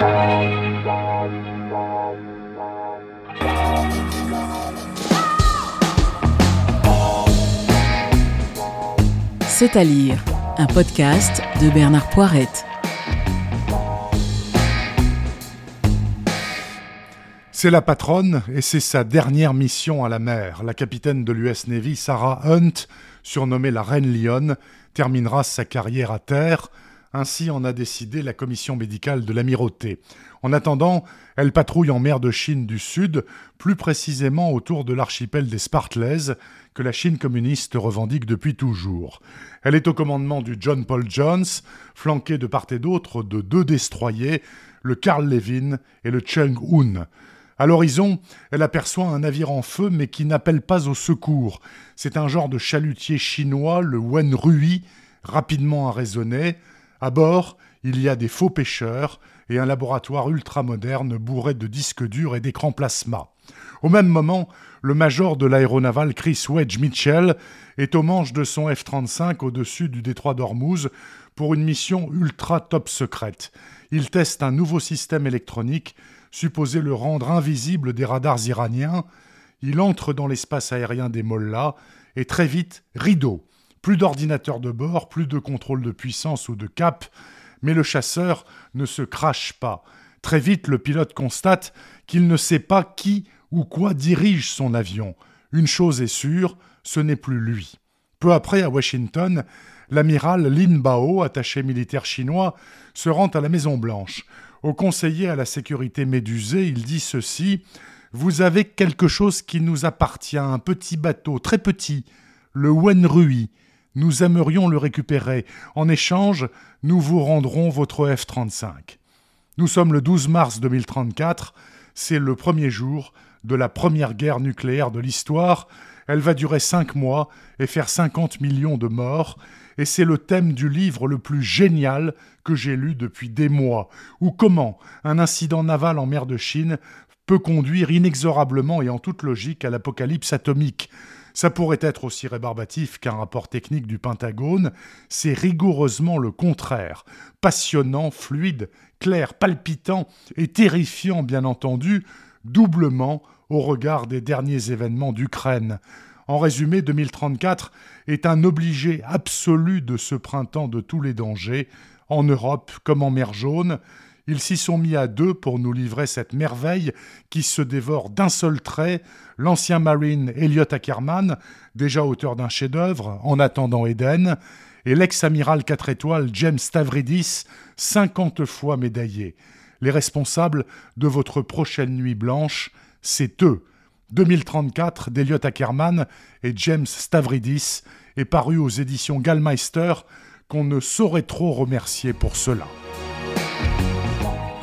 C'est à lire, un podcast de Bernard Poirette. C'est la patronne et c'est sa dernière mission à la mer. La capitaine de l'US Navy, Sarah Hunt, surnommée la Reine Lyon, terminera sa carrière à terre. Ainsi en a décidé la commission médicale de l'amirauté. En attendant, elle patrouille en mer de Chine du Sud, plus précisément autour de l'archipel des Spartless, que la Chine communiste revendique depuis toujours. Elle est au commandement du John Paul Jones, flanqué de part et d'autre de deux destroyers, le Carl Levin et le Chung Un. À l'horizon, elle aperçoit un navire en feu mais qui n'appelle pas au secours. C'est un genre de chalutier chinois, le Wen Rui, rapidement arraisonné. À bord, il y a des faux pêcheurs et un laboratoire ultramoderne bourré de disques durs et d'écrans plasma. Au même moment, le major de l'aéronaval Chris Wedge Mitchell est au manche de son F-35 au-dessus du détroit d'Ormuz pour une mission ultra top secrète. Il teste un nouveau système électronique supposé le rendre invisible des radars iraniens. Il entre dans l'espace aérien des Mollahs et très vite, rideau. Plus d'ordinateur de bord, plus de contrôle de puissance ou de cap, mais le chasseur ne se crache pas. Très vite, le pilote constate qu'il ne sait pas qui ou quoi dirige son avion. Une chose est sûre, ce n'est plus lui. Peu après, à Washington, l'amiral Lin Bao, attaché militaire chinois, se rend à la Maison-Blanche. Au conseiller à la sécurité médusée, il dit ceci Vous avez quelque chose qui nous appartient, un petit bateau, très petit, le Wenrui. Nous aimerions le récupérer. En échange, nous vous rendrons votre F-35. Nous sommes le 12 mars 2034. C'est le premier jour de la première guerre nucléaire de l'histoire. Elle va durer cinq mois et faire 50 millions de morts et c'est le thème du livre le plus génial que j'ai lu depuis des mois, ou comment un incident naval en mer de Chine peut conduire inexorablement et en toute logique à l'apocalypse atomique. Ça pourrait être aussi rébarbatif qu'un rapport technique du Pentagone, c'est rigoureusement le contraire. Passionnant, fluide, clair, palpitant et terrifiant bien entendu, doublement au regard des derniers événements d'Ukraine. En résumé, 2034 est un obligé absolu de ce printemps de tous les dangers, en Europe comme en mer Jaune. Ils s'y sont mis à deux pour nous livrer cette merveille qui se dévore d'un seul trait, l'ancien marine Elliot Ackerman, déjà auteur d'un chef-d'œuvre, En attendant Eden, et l'ex-amiral 4 étoiles James Stavridis, 50 fois médaillé. Les responsables de votre prochaine nuit blanche, c'est eux, 2034 d'Eliot Ackerman et James Stavridis est paru aux éditions Gallmeister qu'on ne saurait trop remercier pour cela.